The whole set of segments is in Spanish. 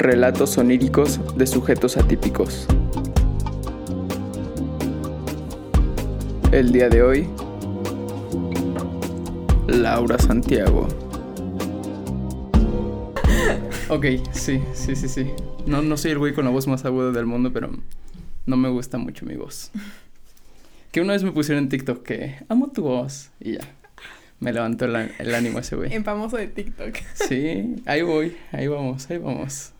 Relatos oníricos de sujetos atípicos. El día de hoy, Laura Santiago. Ok, sí, sí, sí, sí. No, no soy el güey con la voz más aguda del mundo, pero no me gusta mucho mi voz. Que una vez me pusieron en TikTok que amo tu voz y ya. Me levantó el, el ánimo ese güey. En famoso de TikTok. Sí, ahí voy, ahí vamos, ahí vamos.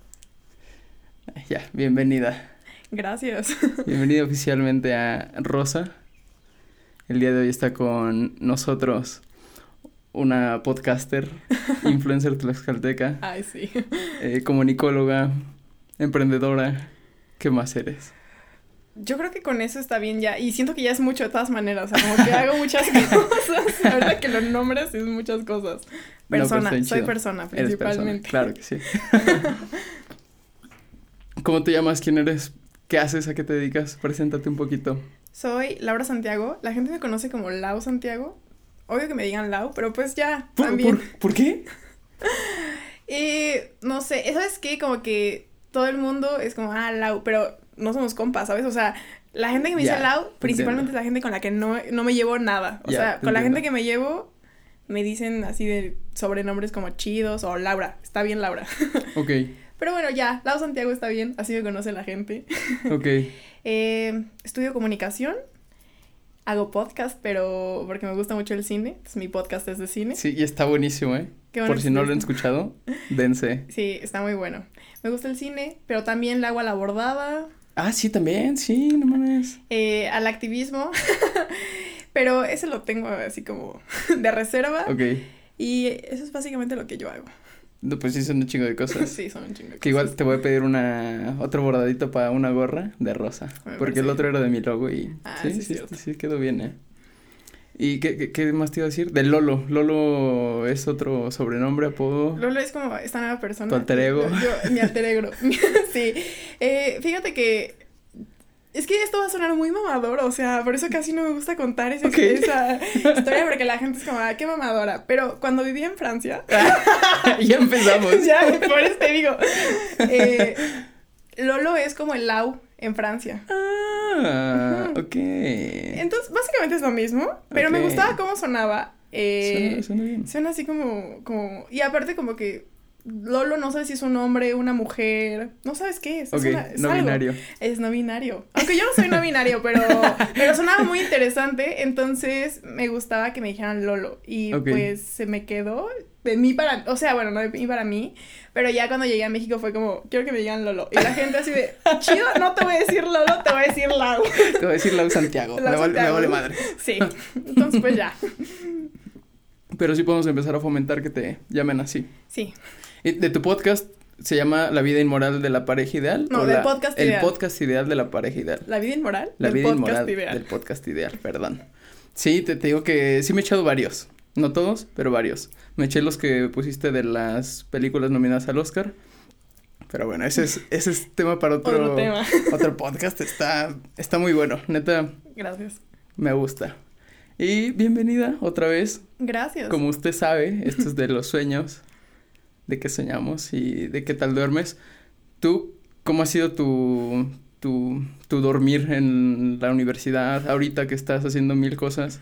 Ya, bienvenida. Gracias. Bienvenida oficialmente a Rosa. El día de hoy está con nosotros una podcaster, influencer tlaxcalteca, Ay, sí. eh, comunicóloga, emprendedora. ¿Qué más eres? Yo creo que con eso está bien ya. Y siento que ya es mucho de todas maneras. O sea, como que hago muchas cosas. Ahorita que lo nombres es muchas cosas. pues, Persona, soy chido. persona Eres persona, principalmente. claro que sí. ¿Cómo te llamas? ¿Quién eres? ¿Qué haces? ¿A qué te dedicas? Preséntate un poquito. Soy Laura Santiago. La gente me conoce como Lau Santiago. Obvio que me digan Lau, pero pues ya, ¿Por, también. por- por qué? Y no sé, ¿sabes qué? Como que todo el mundo es como, ah, Lau, pero no somos compas, ¿sabes? O sea, la gente que me dice Lau, te principalmente entiendo. es la gente con la que no, no me llevo nada. O sea, con la gente que me llevo, me dicen así de sobrenombres como chidos o Laura. Está bien, Laura. Ok, Pero bueno, ya, Lau Santiago está bien, así me conoce la gente. ok. Eh, estudio comunicación. Hago podcast, pero porque me gusta mucho el cine. Mi podcast es de cine. Sí, y está buenísimo, ¿eh? Qué bueno Por si no lo han escuchado, dense. Sí, está muy bueno. Me gusta el cine, pero también le hago a la bordada, Ah, sí, también, sí, no mames. eh, al activismo. pero ese lo tengo así como de reserva. Ok. Y eso es básicamente lo que yo hago. No, pues sí, son un chingo de cosas. sí, son un chingo de Que igual cosas. te voy a pedir una otro bordadito para una gorra de rosa. Me Porque el otro era de mi logo y Ah, sí, sí, sí, sí, sí, quedó bien, ¿eh? ¿Y qué, qué, qué más te iba a decir? De Lolo. Lolo es otro sobrenombre, apodo. Lolo es como esta nueva persona. Tu alter ego. Yo, yo- mi alter ego. sí. Eh, fíjate que. Es que esto va a sonar muy mamador, o sea, por eso casi no me gusta contar esa, historia, porque la gente es como, ah, qué mamadora. Pero cuando vivía en Francia, ya empezamos. ya, por eso te digo, eh, Lolo es como el Lau en Francia. Ah, ok. Entonces, básicamente es lo mismo, pero me gustaba cómo sonaba. Eh, Suena, suena bien. Suena así como, como, y aparte como que Lolo no sabes si es un hombre, una mujer, no sabes qué es. Es, una- es no algo. binario. Es no binario. Aunque yo no soy no binario, pero, pero sonaba muy interesante, entonces me gustaba que me dijeran Lolo. Y pues se me quedó de mí para, o sea, bueno, no de mí para mí, pero ya cuando llegué a México fue como, quiero que me digan Lolo. Y la gente así de, chido, no te voy a decir Lolo, te voy a decir Lau. Te voy a decir Lau Santiago. Lau me, vale, me vale madre. Sí, entonces pues ya. Pero sí podemos empezar a fomentar que te llamen así. Sí. De tu podcast se llama La vida inmoral de la pareja ideal. No, ¿O del la- podcast El ideal. podcast ideal de la pareja ideal. La vida inmoral. La del vida podcast inmoral ideal. del podcast ideal, perdón. Sí, te, te digo que sí me he echado varios. No todos, pero varios. Me eché los que pusiste de las películas nominadas al Oscar. Pero bueno, ese es, ese es tema para otro, Otro tema. otro podcast. Está, está muy bueno. Neta, Gracias. me gusta. Y bienvenida otra vez. Gracias. Como usted sabe, esto es de los sueños, de qué soñamos y de qué tal duermes. ¿Tú cómo ha sido tu, tu, tu dormir en la universidad ahorita que estás haciendo mil cosas?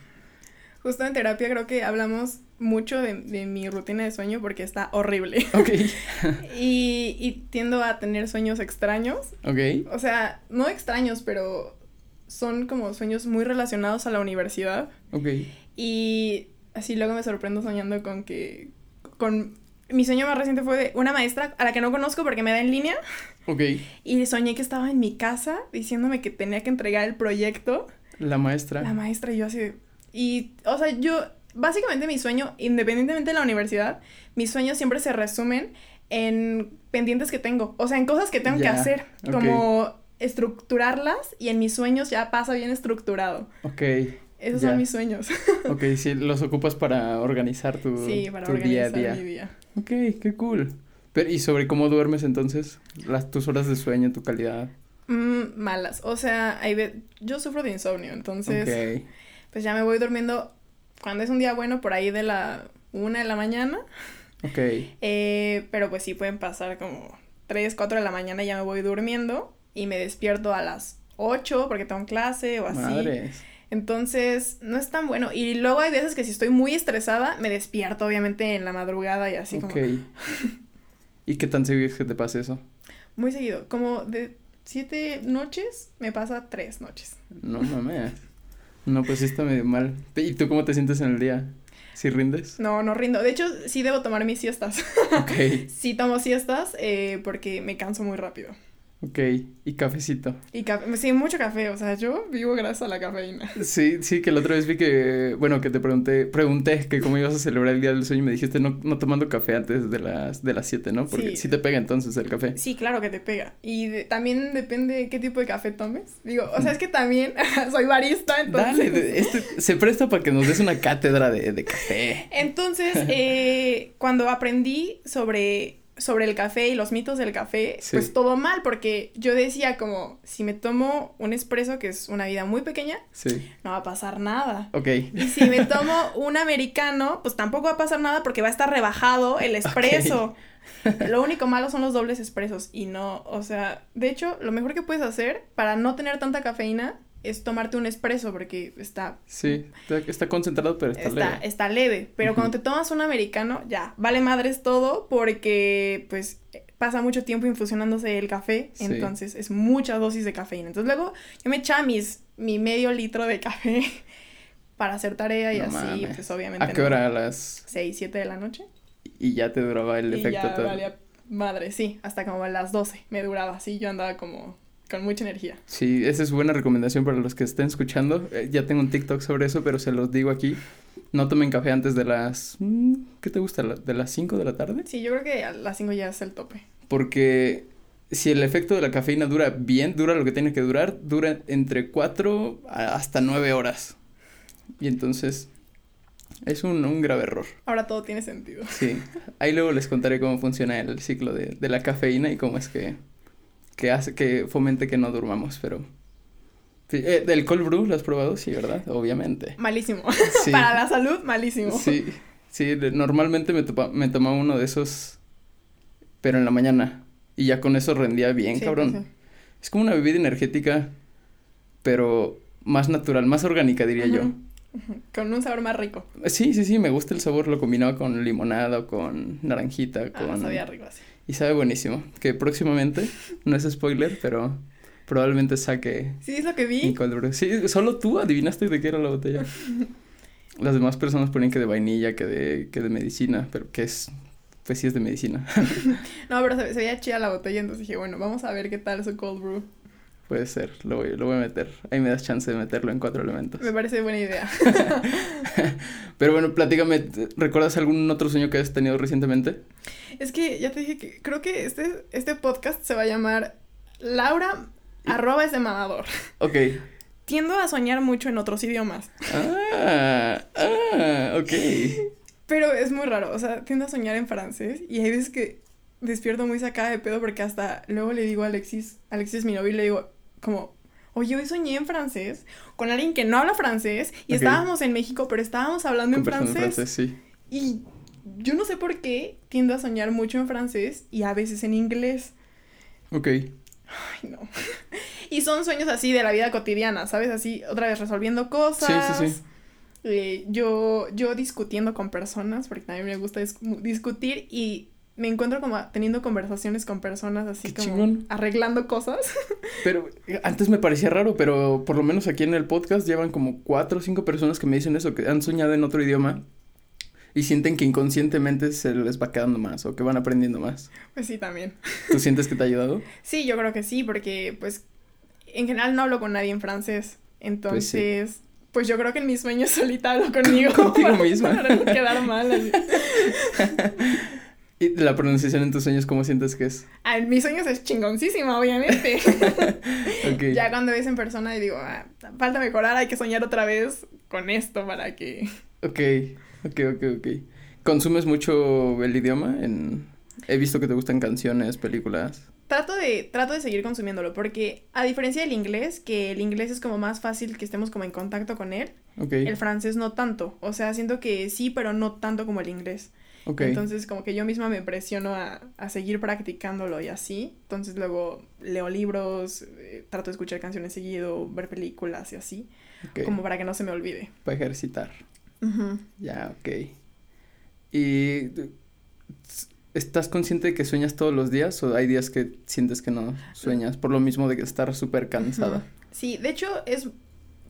Justo en terapia creo que hablamos mucho de, de mi rutina de sueño porque está horrible. Ok, Y, y tiendo a tener sueños extraños. ok, O sea, no extraños, pero son como sueños muy relacionados a la universidad. ok. Y así luego me sorprendo soñando con que... Con... Mi sueño más reciente fue de una maestra a la que no conozco porque me da en línea. Ok, Y soñé que estaba en mi casa diciéndome que tenía que entregar el proyecto. la maestra. La maestra y yo así de- Y, o sea, yo, básicamente mi sueño, independientemente de la universidad, mis sueños siempre se resumen en pendientes que tengo. O sea, en cosas que tengo que hacer. Como estructurarlas y en mis sueños ya pasa bien estructurado. Ok, Esos Ya. son mis sueños. ok, sí, los ocupas para organizar tu, sí, para tu día a organizar día. mi día. Ok, qué cool. Pero, ¿y sobre cómo duermes entonces? Las, tus horas de sueño, tu calidad. Mm, malas. O sea, hay yo sufro de insomnio, entonces, ok. pues ya me voy durmiendo cuando es un día bueno por ahí de la una de la mañana. Ok. Eh, pero pues sí pueden pasar como 3, 4 de la mañana y ya me voy durmiendo y me despierto a las 8 porque tengo clase o así. Madres. Entonces, no es tan bueno. Y luego hay veces que si estoy muy estresada, me despierto obviamente en la madrugada y así ok. como ¿Y qué tan seguido es que te pase eso? muy seguido. Como de siete noches, me pasa tres noches. No mames. No, pues sí está medio mal. ¿Y tú cómo te sientes en el día? ¿Sí rindes? No, no rindo. De hecho, sí debo tomar mis siestas. Ok, sí tomo siestas eh, porque me canso muy rápido. Ok. ¿Y cafecito? Y café, sí, mucho café. O sea, yo vivo gracias a la cafeína. Sí, sí, que la otra vez vi que, bueno, que te pregunté, pregunté que cómo ibas a celebrar el Día del Sueño y me dijiste no, no tomando café antes de las, de las 7, ¿no? Porque Sí. sí. te pega entonces el café. Sí, claro que te pega. Y de- también depende qué tipo de café tomes. Digo, o sea, es que también soy barista, entonces... Dale, este se presta para que nos des una cátedra de, de café. Entonces, eh, cuando aprendí sobre, sobre el café y los mitos del café, Sí. pues todo mal, porque yo decía como, si me tomo un espresso, que es una vida muy pequeña, Sí, no va a pasar nada. ok. Y si me tomo un americano, pues tampoco va a pasar nada porque va a estar rebajado el espresso. Lo único malo son los dobles expresos y no, o sea, de hecho, lo mejor que puedes hacer para no tener tanta cafeína es tomarte un espresso porque está Sí, está, concentrado, pero está, está, leve. está leve, pero cuando te tomas un americano, ya, vale madres todo porque, pues, pasa mucho tiempo infusionándose el café, Sí. entonces es mucha dosis de cafeína. Entonces luego yo me echaba mis, mi medio litro de café para hacer tarea y No así, mames. pues obviamente. ¿A qué hora? A las... 6, 7 de la noche. Y ya te duraba el y efecto ya todo. valía madre, sí, hasta como a las 12 me duraba así, yo andaba como con mucha energía. Sí, esa es buena recomendación para los que estén escuchando. Eh, ya tengo un TikTok sobre eso, pero se los digo aquí. No tomen café antes de las... mm, ¿Qué te gusta? ¿La- ¿De las 5 de la tarde? Sí, yo creo que a las 5 ya es el tope. Porque si el efecto de la cafeína dura bien, dura lo que tiene que durar, dura entre 4 hasta 9 horas. Y entonces es un, un grave error. Ahora todo tiene sentido. Sí. Ahí luego les contaré cómo funciona el ciclo de, de la cafeína y cómo es que, que hace que fomente que no durmamos, pero... Sí, eh, ¿El cold brew lo has probado? Sí, ¿verdad? Obviamente. Malísimo. Sí. Para la salud, malísimo. Sí, sí, normalmente me, topa- me tomaba uno de esos, pero en la mañana. Y ya con eso rendía bien, Sí, cabrón. pues sí. Es como una bebida energética, pero más natural, más orgánica, diría yo. Con un sabor más rico. Sí, sí, sí, me gusta el sabor, lo combinaba con limonada o con naranjita, Ah, con... sabía rico así. Y sabe buenísimo, que próximamente, no es spoiler, pero probablemente saque Sí, es lo que vi. Sí, solo tú adivinaste de qué era la botella. Las demás personas ponen que de vainilla, que de, que de medicina, pero que es, pues sí es de medicina. No, pero se, se veía chida la botella, entonces dije, bueno, vamos a ver qué tal su cold brew. Puede ser, lo voy, lo voy a meter. Ahí me das chance de meterlo en cuatro elementos. Me parece buena idea. Pero bueno, platícame, ¿te- ¿recuerdas algún otro sueño que has tenido recientemente? es que ya te dije que creo que este, este podcast se va a llamar Laura arroba es de mamador. Ok. Tiendo a soñar mucho en otros idiomas, Ah, ah, ok. pero es muy raro, o sea, tiendo a soñar en francés y hay veces que despierto muy sacada de pedo porque hasta luego le digo a Alexis, Alexis mi novio, y le digo como, oye, hoy soñé en francés con alguien que no habla francés y estábamos en México, pero estábamos hablando en francés. en francés, sí. Y yo no sé por qué tiendo a soñar mucho en francés y a veces en inglés. Ok. Ay, no. y son sueños así de la vida cotidiana, ¿sabes? Así, otra vez resolviendo cosas. Sí, sí, sí. Eh, yo, yo discutiendo con personas, porque también me gusta dis- discutir y me encuentro como teniendo conversaciones con personas así Qué como chingón. arreglando cosas. Pero eh, antes me parecía raro, pero por lo menos aquí en el podcast llevan como cuatro o cinco personas que me dicen eso, que han soñado en otro idioma y sienten que inconscientemente se les va quedando más o que van aprendiendo más. Pues sí, también. ¿Tú sientes que te ha ayudado? Sí, yo creo que sí, porque pues en general no hablo con nadie en francés. Entonces, pues, yo creo que en mis sueños solita hablo conmigo. Contigo para- misma. Para no quedar mal. así. ¿Y la pronunciación en tus sueños cómo sientes que es? Ah, en mis sueños es chingoncísima, obviamente. Ya cuando ves en persona y digo, ah, falta mejorar, hay que soñar otra vez con esto para que... Ok, ok, ok, ok. ¿Consumes mucho el idioma? En... He visto que te gustan canciones, películas. Trato de, trato de seguir consumiéndolo, porque a diferencia del inglés, que el inglés es como más fácil que estemos como en contacto con él, el francés no tanto. O sea, siento que sí, pero no tanto como el inglés. Entonces, como que yo misma me presiono a, a seguir practicándolo y así. Entonces, luego leo libros, eh, trato de escuchar canciones seguido, ver películas y así, como para que no se me olvide. Para ejercitar. Ya, ok. ¿Y estás consciente de que sueñas todos los días o hay días que sientes que no sueñas por lo mismo de que estar súper cansada? Sí, de hecho, es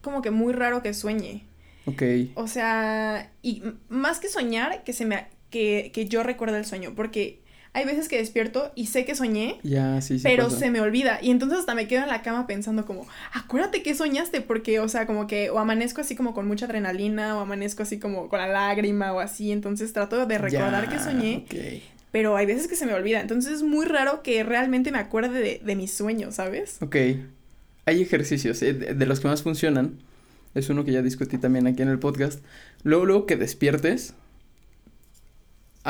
como que muy raro que sueñe. Ok, O sea, y más que soñar, que se me que, que yo recuerde el sueño, porque hay veces que despierto y sé que soñé, ya, sí, sí. pero pasa. se me olvida. Y entonces hasta me quedo en la cama pensando como, acuérdate que soñaste, porque, o sea, como que o amanezco así como con mucha adrenalina, o amanezco así como con la lágrima o así. Entonces trato de recordar Ya, que soñé, pero hay veces que se me olvida. Entonces es muy raro que realmente me acuerde de, de mis sueños, ¿sabes? ok. Hay ejercicios, eh, de de los que más funcionan. Es uno que ya discutí también aquí en el podcast. Luego, luego que despiertes,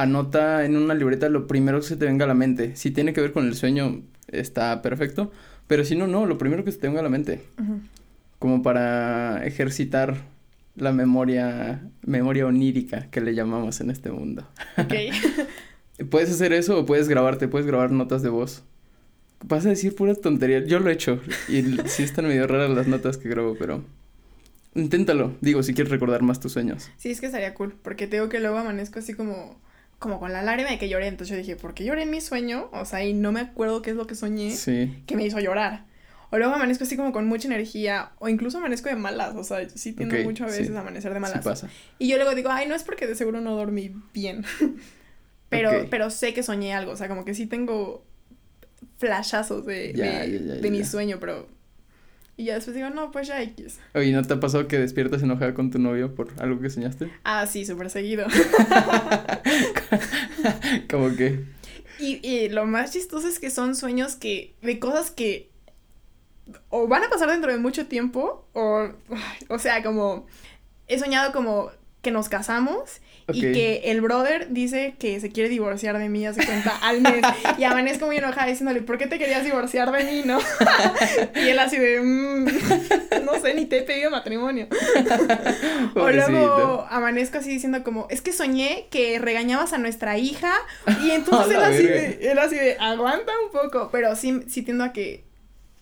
anota en una libreta lo primero que se te venga a la mente. Si tiene que ver con el sueño, está perfecto. Pero si no, no, lo primero que se te venga a la mente. Como para ejercitar la memoria, memoria onírica que le llamamos en este mundo. Ok. Puedes hacer eso o puedes grabarte, puedes grabar notas de voz. Vas a decir pura tontería. Yo lo he hecho y sí están medio raras las notas que grabo, pero inténtalo. Digo, si quieres recordar más tus sueños. Sí, es que estaría cool, porque te digo que luego amanezco así como, como con la lágrima de que lloré, entonces yo dije, ¿por qué lloré en mi sueño? O sea, y no me acuerdo qué es lo que soñé Sí. que me hizo llorar. O luego amanezco así como con mucha energía, o incluso amanezco de malas, o sea, sí tiendo mucho a veces sí. a amanecer de Sí malas. pasa. y yo luego digo, ay, no es porque de seguro no dormí bien. pero, pero sé que soñé algo, o sea, como que sí tengo flashazos de, Ya, de, ya, ya, de mi sueño, pero... Y ya después digo, no, pues ya X. Oye, ¿no te ha pasado que despiertas enojada con tu novio por algo que soñaste? Ah, sí, súper seguido. como que... Y, y lo más chistoso es que son sueños que, de cosas que o van a pasar dentro de mucho tiempo, o, o sea, como, he soñado como que nos casamos y que el brother dice que se quiere divorciar de mí, hace cuenta, al mes, y amanezco muy enojada diciéndole, ¿por qué te querías divorciar de mí, no? y él así de, "Mm, no sé, ni te he pedido matrimonio. O luego amanezco así diciendo como, es que soñé que regañabas a nuestra hija y entonces él así, de, él así de, aguanta un poco, pero sí, sí tiendo a que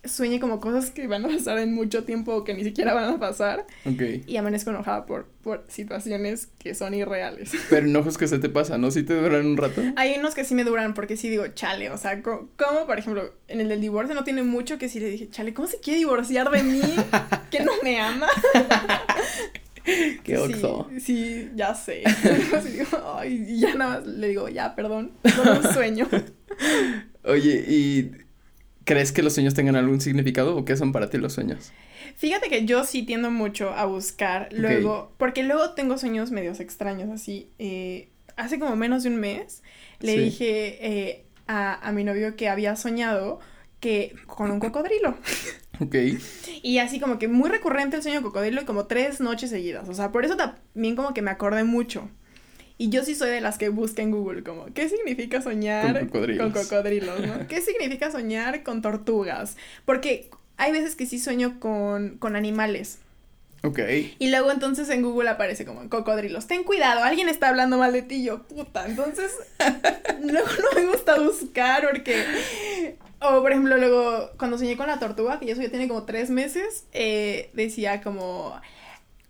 sueñe como cosas que van a pasar en mucho tiempo o que ni siquiera van a pasar Ok. y amanezco enojada por, por situaciones que son irreales. Pero enojos que se te pasan, ¿no? Si te duran un rato. Hay unos que sí me duran porque sí digo, chale, o sea, co- como por ejemplo, en el del divorcio no tiene mucho que sí le dije, chale, ¿cómo se quiere divorciar de mí? ¿Que no me ama? Qué oxo. Sí, sí, ya sé. Así digo, ay, y ya nada más le digo, ya, perdón, solo un sueño. Oye, ¿y crees que los sueños tengan algún significado o qué son para ti los sueños? Fíjate que yo sí tiendo mucho a buscar luego, porque luego tengo sueños medios extraños, así. eh, hace como menos de un mes le Sí. dije eh, a, a mi novio que había soñado que con un cocodrilo. Ok. Y así como que muy recurrente el sueño de cocodrilo y como tres noches seguidas. O sea, por eso también como que me acordé mucho. Y yo sí soy de las que busca en Google como, ¿qué significa soñar Con cocodrilos. con cocodrilos, no? ¿Qué significa soñar con tortugas? Porque hay veces que sí sueño con, con animales. Ok. Y luego entonces en Google aparece como cocodrilos. Ten cuidado, alguien está hablando mal de ti. Yo, puta. Entonces, luego no me gusta buscar porque... O por ejemplo, luego cuando soñé con la tortuga, que ya eso ya tiene como tres meses, eh, decía como...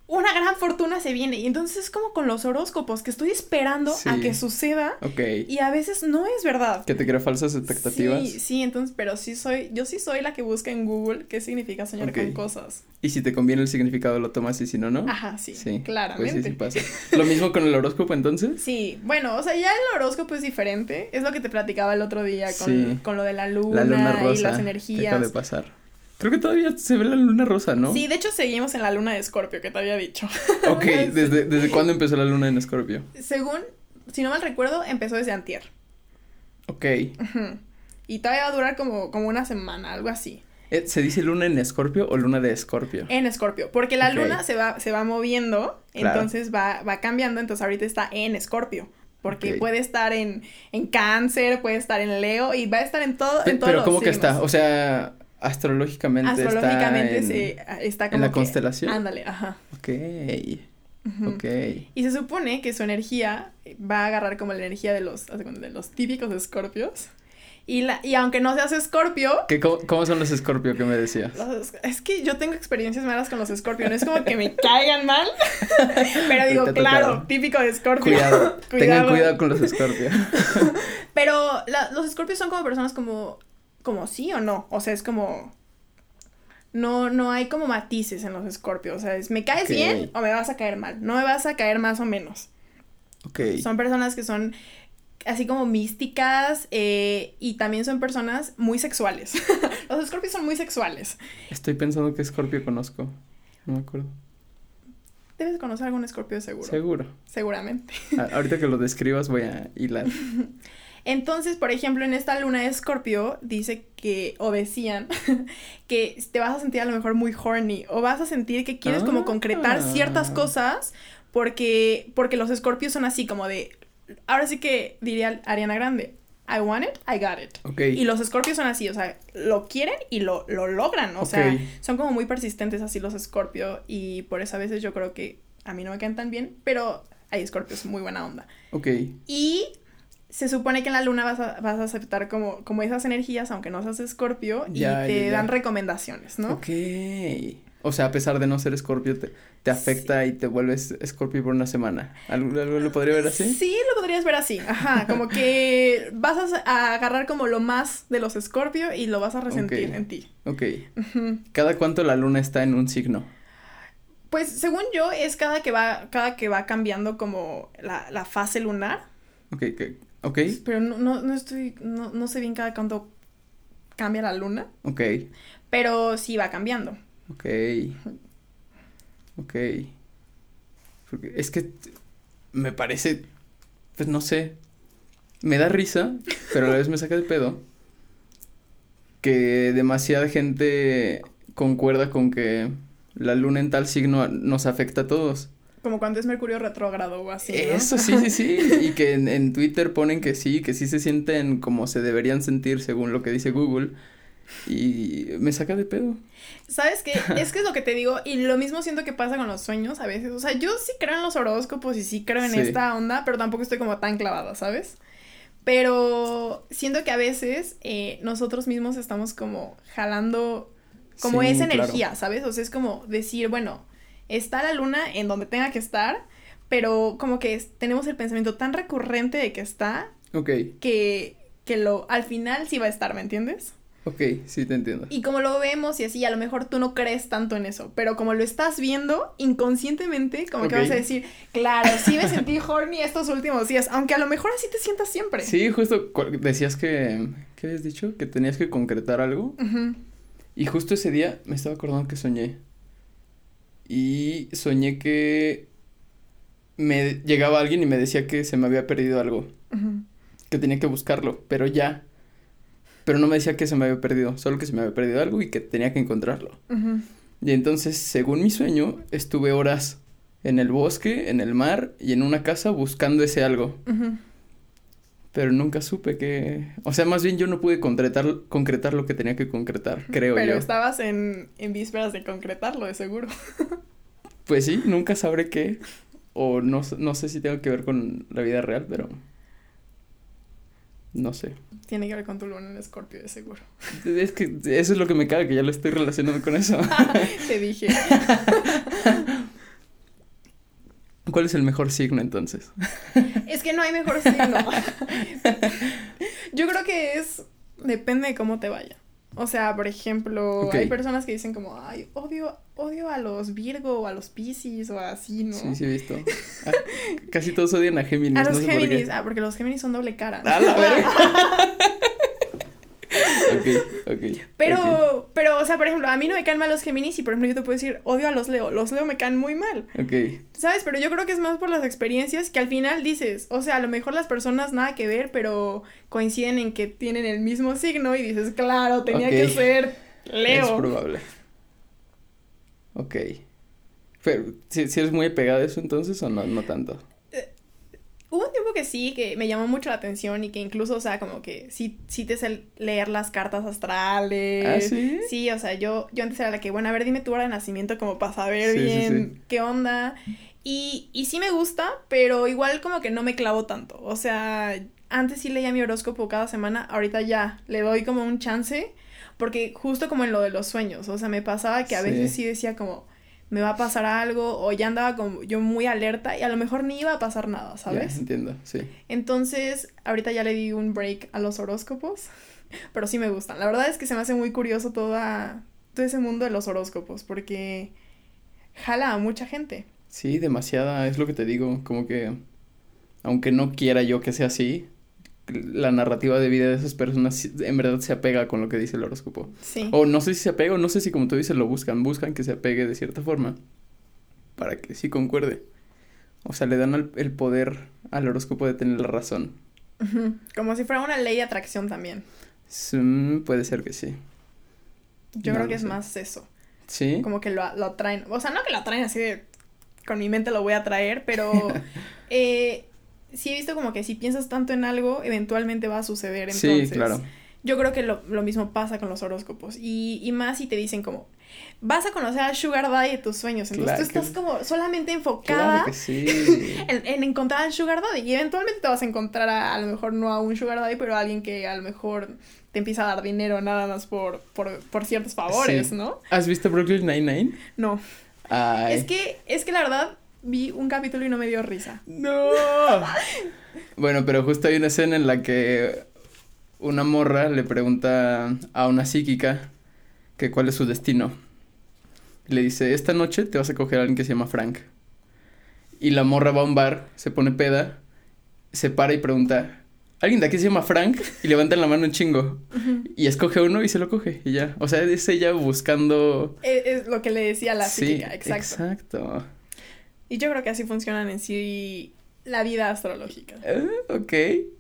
Una gran fortuna se viene. Y entonces es como con los horóscopos, que estoy esperando a que suceda. Ok. Y a veces no es verdad. Que te crea falsas expectativas. Sí, sí, entonces, pero sí soy, yo sí soy la que busca en Google qué significa soñar con cosas. Y si te conviene el significado lo tomas y si no, no. Ajá, sí, Sí. claramente. Pues sí, sí pasa. Lo mismo con el horóscopo entonces. Sí, bueno, o sea, ya el horóscopo es diferente. Es lo que te platicaba el otro día con, Sí. con lo de la luna, La luna rosa. y las acaba energías. de pasar. Creo que todavía se ve la luna rosa, ¿no? Sí, de hecho seguimos en la luna de Escorpio, que te había dicho. Ok, ¿desde, ¿desde cuándo empezó la luna en Escorpio? Según, si no mal recuerdo, empezó desde antier. Ok. Y todavía va a durar como, como una semana, algo así. Eh, ¿Se dice luna en Escorpio o luna de Escorpio? En Escorpio. Porque la luna se va, se va moviendo, Claro. entonces va, va cambiando. Entonces ahorita está en Escorpio. Porque puede estar en, en Cáncer, puede estar en Leo y va a estar en todo. Pe- En todos Pero los ¿cómo que está? O sea, astrológicamente, Astrológicamente está en... se, está como en la que- constelación. Ándale, ajá. Ok. Ok. Y se supone que su energía va a agarrar como la energía de los, de los típicos escorpios. Y, la, y aunque no seas escorpio, ¿Qué, cómo, cómo son los escorpio que me decías? los- es que yo tengo experiencias malas con los escorpios. No es como que me caigan mal, pero digo, claro, típico de escorpio. Cuidado. Tengan cuidado con los escorpio. Pero la- los escorpios son como personas como, como sí o no. O sea, es como... No, no hay como matices en los escorpios. O sea, es me caes bien o me vas a caer mal. No me vas a caer más o menos. Ok. Son personas que son así como místicas eh, y también son personas muy sexuales. los escorpios son muy sexuales. Estoy pensando que escorpio conozco. No me acuerdo. Debes conocer algún escorpio seguro. Seguro. Seguramente. A- ahorita que lo describas voy a hilar. Entonces, por ejemplo, en esta luna de escorpio dice que, o decían, que te vas a sentir a lo mejor muy horny, o vas a sentir que quieres como concretar ciertas Ah. cosas, porque, porque los escorpios son así como de, ahora sí que diría Ariana Grande, I want it, I got it. Ok. Y los escorpios son así, o sea, lo quieren y lo, lo logran, o sea, son como muy persistentes así los escorpio, y por eso a veces yo creo que a mí no me caen tan bien, pero hay escorpios muy buena onda. Ok. Y se supone que en la luna vas a, vas a aceptar como, como esas energías, aunque no seas escorpio, y Ya, te ya, ya. dan recomendaciones, ¿no? Ok. O sea, a pesar de no ser escorpio, te, te afecta y te vuelves escorpio por una semana. ¿Algo, algo lo podría ver así? Sí, lo podrías ver así, ajá, como que vas a, a agarrar como lo más de los escorpio y lo vas a resentir en ti. Ok. ¿Cada cuánto la luna está en un signo? Pues según yo es cada que va, cada que va cambiando como la, la fase lunar, Ok, ok. Ok. pero no, no, no estoy, no, no sé bien cada cuánto cambia la luna, Ok. pero sí va cambiando. Ok. Ok. Porque es que me parece, pues no sé, me da risa, pero a la vez me saca de pedo que demasiada gente concuerda con que la luna en tal signo nos afecta a todos. Como cuando es Mercurio retrógrado o así. ¿no? Eso sí, sí, sí. Y que en, en Twitter ponen que sí, que sí se sienten como se deberían sentir según lo que dice Google. Y me saca de pedo. ¿Sabes qué? Es que es lo que te digo, y lo mismo siento que pasa con los sueños a veces. O sea, yo sí creo en los horóscopos y sí creo en Sí. esta onda, pero tampoco estoy como tan clavada, ¿sabes? Pero siento que a veces eh, nosotros mismos estamos como jalando como Sí, esa claro. energía, ¿sabes? O sea, es como decir, bueno, está la luna en donde tenga que estar, pero como que tenemos el pensamiento tan recurrente de que está Ok, que, que lo, al final sí va a estar, ¿me entiendes? ok, sí te entiendo. Y como lo vemos y así, a lo mejor tú no crees tanto en eso, pero como lo estás viendo inconscientemente, como que Ok. vas a decir, claro, sí me sentí horny estos últimos días, aunque a lo mejor así te sientas siempre. Sí, justo decías que, ¿qué habías dicho? Que tenías que concretar algo. Y justo ese día me estaba acordando que soñé. Y soñé que me llegaba alguien y me decía que se me había perdido algo. Que tenía que buscarlo, pero ya. Pero no me decía que se me había perdido, solo que se me había perdido algo y que tenía que encontrarlo. Y entonces, según mi sueño, estuve horas en el bosque, en el mar y en una casa buscando ese algo. Ujú. Pero nunca supe que... O sea, más bien yo no pude concretar, concretar lo que tenía que concretar, creo Pero yo. estabas en, en vísperas de concretarlo, de seguro. Pues sí, nunca sabré qué. O no, no sé si tengo que ver con la vida real, pero... No sé. Tiene que ver con tu luna en escorpio, de seguro. Es que eso es lo que me caga, que ya lo estoy relacionando con eso. Te dije. ¿Cuál es el mejor signo entonces? Es que no hay mejor signo. Yo creo que es. Depende de cómo te vaya. O sea, por ejemplo, hay personas que dicen como, ay, odio, odio a los Virgo o a los Piscis o así, ¿no? Sí, sí he visto. Ah, casi todos odian a Géminis. A no los por qué. Géminis, ah, porque los Géminis son doble cara. A la verga. ok, ok. Pero, pero, o sea, por ejemplo, a mí no me caen mal los Géminis y, por ejemplo, yo te puedo decir, odio a los Leo. Los Leo me caen muy mal. Ok, ¿Sabes? Pero yo creo que es más por las experiencias que al final dices, o sea, a lo mejor las personas nada que ver, pero coinciden en que tienen el mismo signo y dices, claro, tenía que ser es Leo. probable. Ok. Pero, ¿sí, sí eres muy apegada a eso entonces o no, no tanto? Hubo un tiempo que sí, que me llamó mucho la atención y que incluso, o sea, como que sí, sí te sé leer las cartas astrales. ¿Ah, sí? Sí, o sea, yo, yo antes era la que, bueno, a ver, dime tu hora de nacimiento como para saber Sí, bien sí. qué onda. Y, y sí me gusta, pero igual como que no me clavo tanto. O sea, antes sí leía mi horóscopo cada semana, ahorita ya le doy como un chance, porque justo como en lo de los sueños, o sea, me pasaba que a veces sí decía como, me va a pasar algo, o ya andaba como yo muy alerta y a lo mejor ni iba a pasar nada, ¿sabes? entiendo, sí. Entonces, ahorita ya le di un break a los horóscopos, pero sí me gustan. La verdad es que se me hace muy curioso toda, todo ese mundo de los horóscopos, porque jala a mucha gente. Sí, demasiada, es lo que te digo, como que aunque no quiera yo que sea así, la narrativa de vida de esas personas en verdad se apega con lo que dice el horóscopo. Sí. O no sé si se apega o no sé si como tú dices lo buscan, buscan que se apegue de cierta forma para que sí concuerde. O sea, le dan el poder al horóscopo de tener la razón. Como si fuera una ley de atracción también. puede ser que sí. Yo creo que es más eso. Sí. Como que lo, lo atraen. O sea, no que lo atraen así de con mi mente lo voy a traer, pero eh, sí he visto como que si piensas tanto en algo, eventualmente va a suceder. Entonces, sí, claro. Yo creo que lo, mismo pasa con los horóscopos. Y, y, más si te dicen como, vas a conocer al Sugar Daddy de tus sueños. Entonces tú estás como solamente enfocada en, encontrar al Sugar Daddy. Y eventualmente te vas a encontrar a, a lo mejor no a un Sugar Daddy, pero a alguien que a lo mejor te empieza a dar dinero nada más por, por, por ciertos favores, ¿no? ¿Has visto Brooklyn Nine-Nine? No. Es que, es que la verdad, vi un capítulo y no me dio risa. ¡No! bueno, pero justo hay una escena en la que una morra le pregunta a una psíquica que cuál es su destino. Le dice, esta noche te vas a coger a alguien que se llama Frank. Y la morra va a un bar, se pone peda, se para y pregunta, alguien de aquí se llama Frank y levanta la mano un chingo. Y escoge uno y se lo coge y ya. O sea, es ella buscando. Es, lo que le decía la psíquica, exacto. Exacto. Y yo creo que así funcionan en sí la vida astrológica. Uh, ok,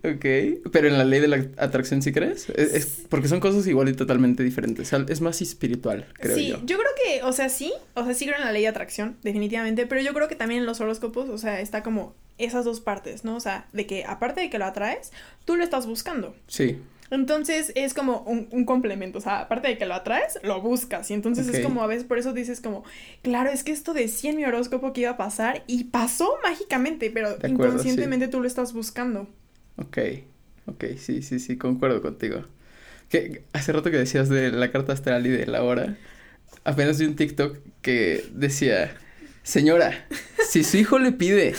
ok. Pero en la ley de la atracción, ¿sí crees? Es, porque son cosas igual y totalmente diferentes. Es más espiritual, creo sí, yo. Sí, yo creo que, o sea, sí. O sea, sí creo en la ley de atracción, definitivamente. Pero yo creo que también en los horóscopos, o sea, está como esas dos partes, ¿no? O sea, de que aparte de que lo atraes, tú lo estás buscando. Sí. Entonces es como un, complemento, o sea, aparte de que lo atraes, lo buscas. Y entonces es como a veces por eso dices como, claro, es que esto decía en mi horóscopo que iba a pasar y pasó mágicamente, pero inconscientemente tú lo estás buscando. Ok, ok, sí, sí, sí, concuerdo contigo. Que hace rato que decías de la carta astral y de la hora, apenas vi un TikTok que decía, señora, si su hijo le pide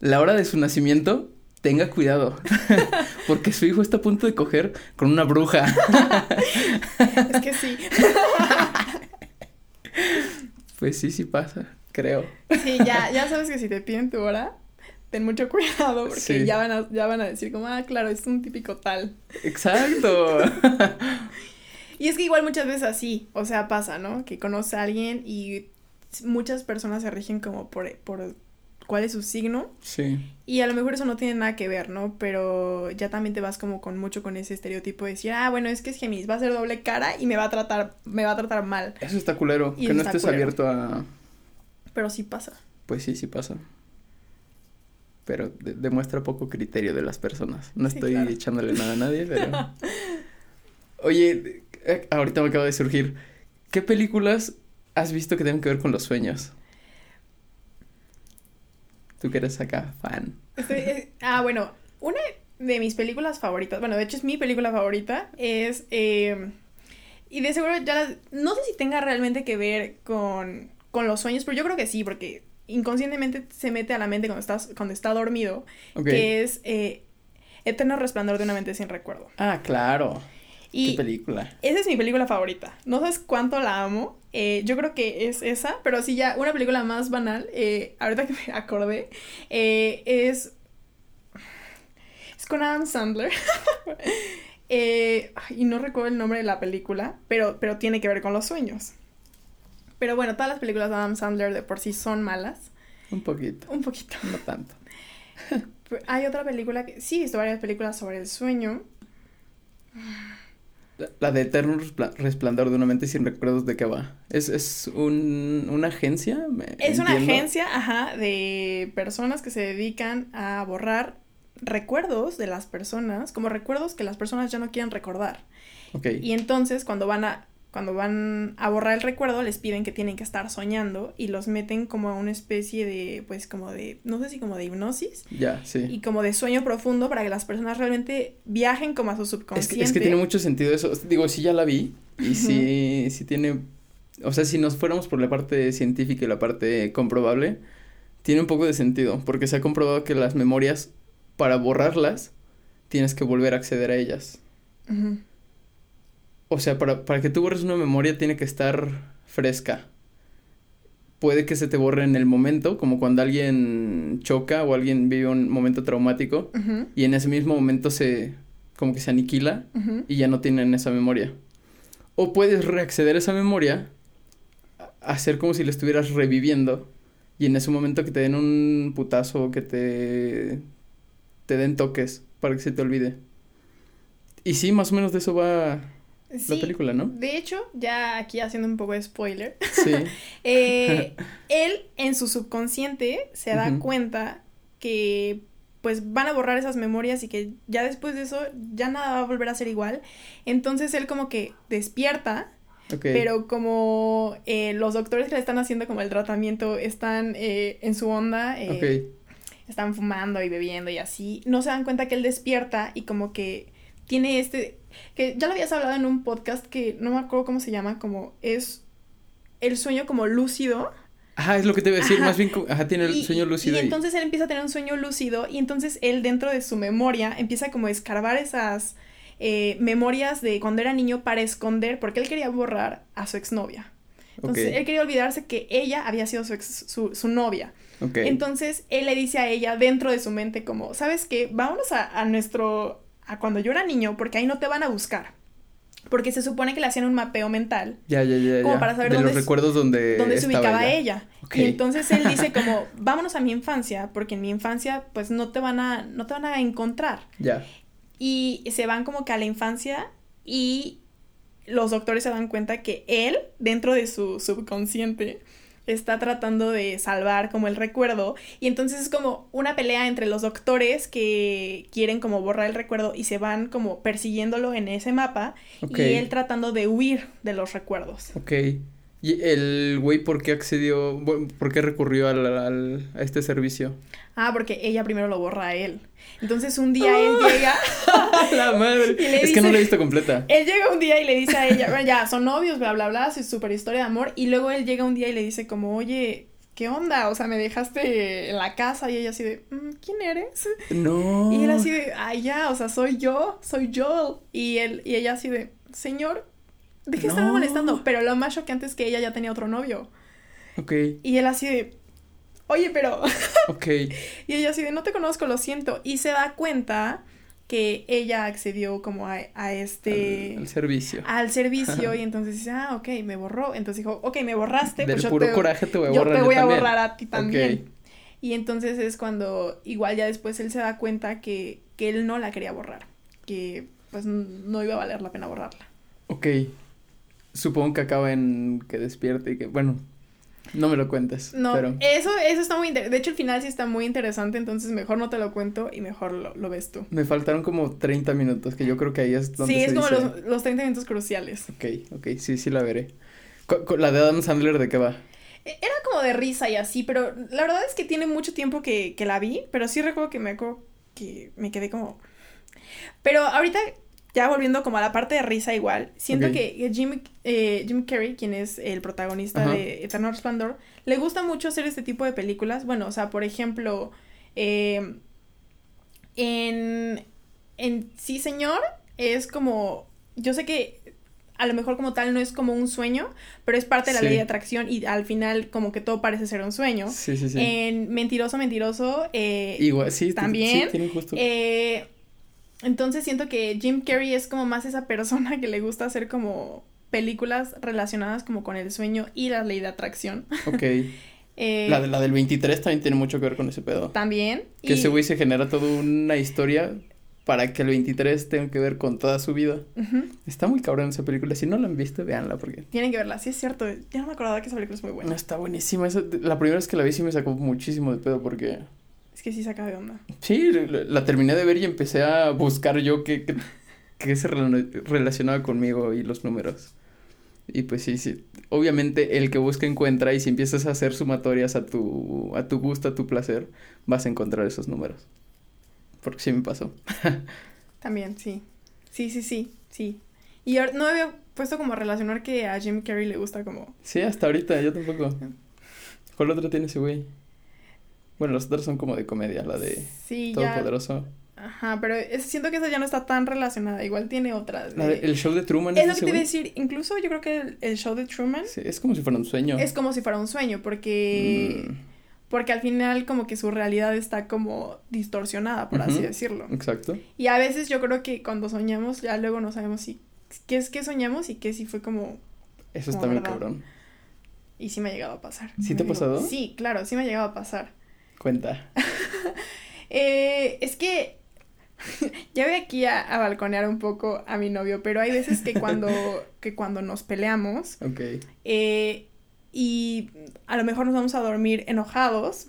la hora de su nacimiento, tenga cuidado, porque su hijo está a punto de coger con una bruja. es que sí. pues sí, sí pasa, creo. Sí, ya, ya sabes que si te piden tu hora, ten mucho cuidado porque ya, van a, ya van a decir como, ah, claro, es un típico tal. Exacto. y es que igual muchas veces así, o sea, pasa, ¿no? Que conoce a alguien y muchas personas se rigen como por, por cuál es su signo. Sí. Y a lo mejor eso no tiene nada que ver, ¿no? Pero ya también te vas como con mucho con ese estereotipo de decir, ah, bueno, es que es Géminis, va a ser doble cara y me va a tratar, me va a tratar mal. Eso está culero, que no estés abierto a... Pero sí pasa. Pues sí, sí pasa. Pero demuestra poco criterio de las personas. No estoy echándole nada a nadie, pero... Oye, eh, ahorita me acaba de surgir. ¿Qué películas has visto que tienen que ver con los sueños? Tú que eres acá fan. Eh, ah, bueno, una de mis películas favoritas, bueno, de hecho es mi película favorita, es... Eh, y de seguro ya No sé si tenga realmente que ver con, con los sueños, pero yo creo que sí, porque inconscientemente se mete a la mente cuando, estás, cuando está dormido, que es eh, Eterno Resplandor de una mente sin recuerdo. Ah, claro. ¿Qué película? Esa es mi película favorita. No sabes cuánto la amo. Eh, yo creo que es esa, pero sí ya una película más banal, eh, ahorita que me acordé, eh, es... Es con Adam Sandler. y no recuerdo el nombre de la película, pero, pero tiene que ver con los sueños. Pero bueno, todas las películas de Adam Sandler de por sí son malas. Un poquito. Un poquito. No tanto. Hay otra película que... Sí, he visto varias películas sobre el sueño. La de Eterno Resplandor de una mente sin recuerdos de qué va. ¿Es, es un, una agencia? es una agencia, ajá, de personas que se dedican a borrar recuerdos de las personas, como recuerdos que las personas ya no quieren recordar. Ok. Y entonces cuando van a cuando van a borrar el recuerdo, les piden que tienen que estar soñando y los meten como a una especie de, pues como de, no sé si como de hipnosis. Ya, sí. Y como de sueño profundo para que las personas realmente viajen como a su Es subconsciente. que, es que tiene mucho sentido eso. Digo, sí ya la vi y sí, sí tiene... O sea, si nos fuéramos por la parte científica y la parte comprobable, tiene un poco de sentido, porque se ha comprobado que las memorias, para borrarlas, tienes que volver a acceder a ellas. Ujú. O sea, para, para que tú borres una memoria tiene que estar fresca. Puede que se te borre en el momento, como cuando alguien choca o alguien vive un momento traumático y en ese mismo momento se como que se aniquila y ya no tienen esa memoria. O puedes reacceder a esa memoria, hacer como si la estuvieras reviviendo y en ese momento que te den un putazo o que te te den toques para que se te olvide. Y sí, más o menos de eso va la película, ¿no? De hecho, ya aquí haciendo un poco de spoiler, Sí. eh, él en su subconsciente se da cuenta que pues van a borrar esas memorias y que ya después de eso ya nada va a volver a ser igual. Entonces él como que despierta, pero como eh, los doctores que le están haciendo como el tratamiento están eh, en su onda, eh, están fumando y bebiendo y así, no se dan cuenta que él despierta y como que tiene este, que ya lo habías hablado en un podcast que no me acuerdo cómo se llama, como es el sueño como lúcido. Ajá, es lo que te iba a decir, Ajá. más bien, ajá, tiene el y, sueño lúcido Y y- entonces él empieza a tener un sueño lúcido y entonces él dentro de su memoria empieza como a escarbar esas eh, memorias de cuando era niño para esconder, porque él quería borrar a su exnovia. Entonces él quería olvidarse que ella había sido su, ex- su, su novia. Entonces él le dice a ella dentro de su mente como, ¿sabes qué? Vámonos a, a nuestro, a cuando yo era niño, porque ahí no te van a buscar. Porque se supone que le hacían un mapeo mental Ya, ya, ya, como ya. para saber de dónde los recuerdos donde donde se ubicaba ella. Y entonces él dice como, vámonos a mi infancia, porque en mi infancia pues no te van a, no te van a encontrar. Ya. Y se van como que a la infancia y los doctores se dan cuenta que él, dentro de su subconsciente, está tratando de salvar como el recuerdo. Y entonces es como una pelea entre los doctores que quieren como borrar el recuerdo y se van como persiguiéndolo en ese mapa. Y él tratando de huir de los recuerdos. Ok. ¿Y el güey por qué accedió, por qué recurrió al, al- a este servicio? Ah, porque ella primero lo borra a él. Entonces un día él llega, ¡La madre! Y le Es que no dice- la he visto completa. él llega un día y le dice a ella, bueno, ya, son novios, bla, bla, bla, su super historia de amor. Y luego él llega un día y le dice como, oye, ¿qué onda? O sea, me dejaste en la casa y ella así de, "Mm, ¿quién eres? No. Y él así de, ay, ya, o sea, soy yo, soy yo. Y él, y ella así de, señor, ¿de qué estaba molestando? Pero lo más choqueante es que ella ya tenía otro novio. Ok, Y él así de, oye, pero... ok. Y ella así de, no te conozco, lo siento. Y se da cuenta que ella accedió como a, a este... Al, al servicio. al servicio y entonces dice, ah, ok, me borró. Entonces dijo, ok, me borraste, Del pues yo puro te, coraje te voy a yo borrar te yo voy a también. borrar a ti también. Y entonces es cuando igual ya después él se da cuenta que, que él no la quería borrar, que pues no iba a valer la pena borrarla. Ok. Supongo que acaba en que despierte y que, bueno, no me lo cuentes. No, Pero, eso, eso está muy interesante. De hecho, el final sí está muy interesante, entonces mejor no te lo cuento y mejor lo, lo ves tú. me faltaron como 30 minutos, que yo creo que ahí es donde Sí, se es como dice- los, los 30 minutos cruciales. Ok, ok, sí, sí la veré. Co- co- la de Adam Sandler, ¿de qué va? E- Era como de risa y así, pero la verdad es que tiene mucho tiempo que, que la vi, pero sí recuerdo que me acuerdo que me quedé como... Pero ahorita, ya volviendo como a la parte de risa igual, siento que Jim, eh, Jim Carrey, quien es el protagonista Ajá. de Eterno Resplandor, le gusta mucho hacer este tipo de películas. Bueno, o sea, por ejemplo, eh, en, en Sí Señor es como... Yo sé que a lo mejor como tal no es como un sueño, pero es parte de la Sí. ley de atracción y al final como que todo parece ser un sueño. Sí, sí, sí. En Mentiroso, Mentiroso, eh, Igual, sí, también, Sí, tienen justo. eh, entonces siento que Jim Carrey es como más esa persona que le gusta hacer como películas relacionadas como con el sueño y la ley de atracción. Ok. Eh, La, de, la del 23 también tiene mucho que ver con ese pedo. También. Que y- ese güey se genera toda una historia para que el 23 tenga que ver con toda su vida. Está muy cabrón esa película. Si no la han visto, véanla porque Tienen que verla, sí es cierto. Ya no me acordaba que esa película es muy no buena. está buenísima. Esa- la primera vez que la vi sí me sacó muchísimo de pedo porque Es que sí saca de onda. sí, la, terminé de ver y empecé a buscar yo qué, qué, qué se rela- relacionaba conmigo y los números. Y pues sí, sí. Obviamente el que busca encuentra y si empiezas a hacer sumatorias a tu, a tu gusto, a tu placer, vas a encontrar esos números. Porque sí me pasó. También, sí. Sí, sí, sí, sí. Y no había puesto como relacionar que a Jim Carrey le gusta como... Sí, hasta ahorita, yo tampoco. ¿Cuál otro tiene ese güey? Bueno, los otros son como de comedia, la de Sí, ya. Todopoderoso. Ajá, pero es- siento que esa ya no está tan relacionada. Igual tiene otras. De- el show de Truman Es es lo que te iba a decir. Incluso yo creo que el, el show de Truman Sí, es como si fuera un sueño. es como si fuera un sueño, porque... Mm, Porque al final como que su realidad está como distorsionada, por así decirlo. exacto. Y a veces yo creo que cuando soñamos ya luego no sabemos si qué es que soñamos y qué si fue como Eso Como está muy verdad. cabrón. y sí me ha llegado a pasar. ¿Sí te ha pasado? Sí, claro, sí me ha llegado a pasar. Cuenta. Eh, es que ya voy aquí a, a balconear un poco a mi novio, pero hay veces que cuando que cuando nos peleamos eh, y a lo mejor nos vamos a dormir enojados.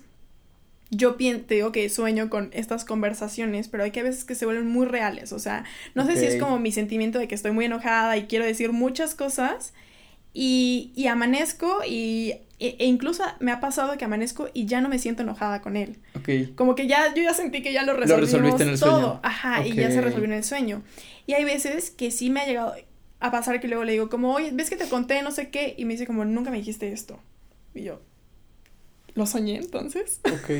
Yo pien- te digo que sueño con estas conversaciones, pero hay que a veces que se vuelven muy reales. O sea, no sé si es como mi sentimiento de que estoy muy enojada y quiero decir muchas cosas. Y, y amanezco y e, e incluso me ha pasado que amanezco y ya no me siento enojada con él. Ok. Como que ya, yo ya sentí que ya lo Lo resolvimos resolviste en el todo. sueño. Ajá, y ya se resolvió en el sueño. Y hay veces que sí me ha llegado a pasar que luego le digo como, oye, ¿ves que te conté no sé qué? Y me dice como, nunca me dijiste esto. Y yo, ¿lo soñé entonces? Ok.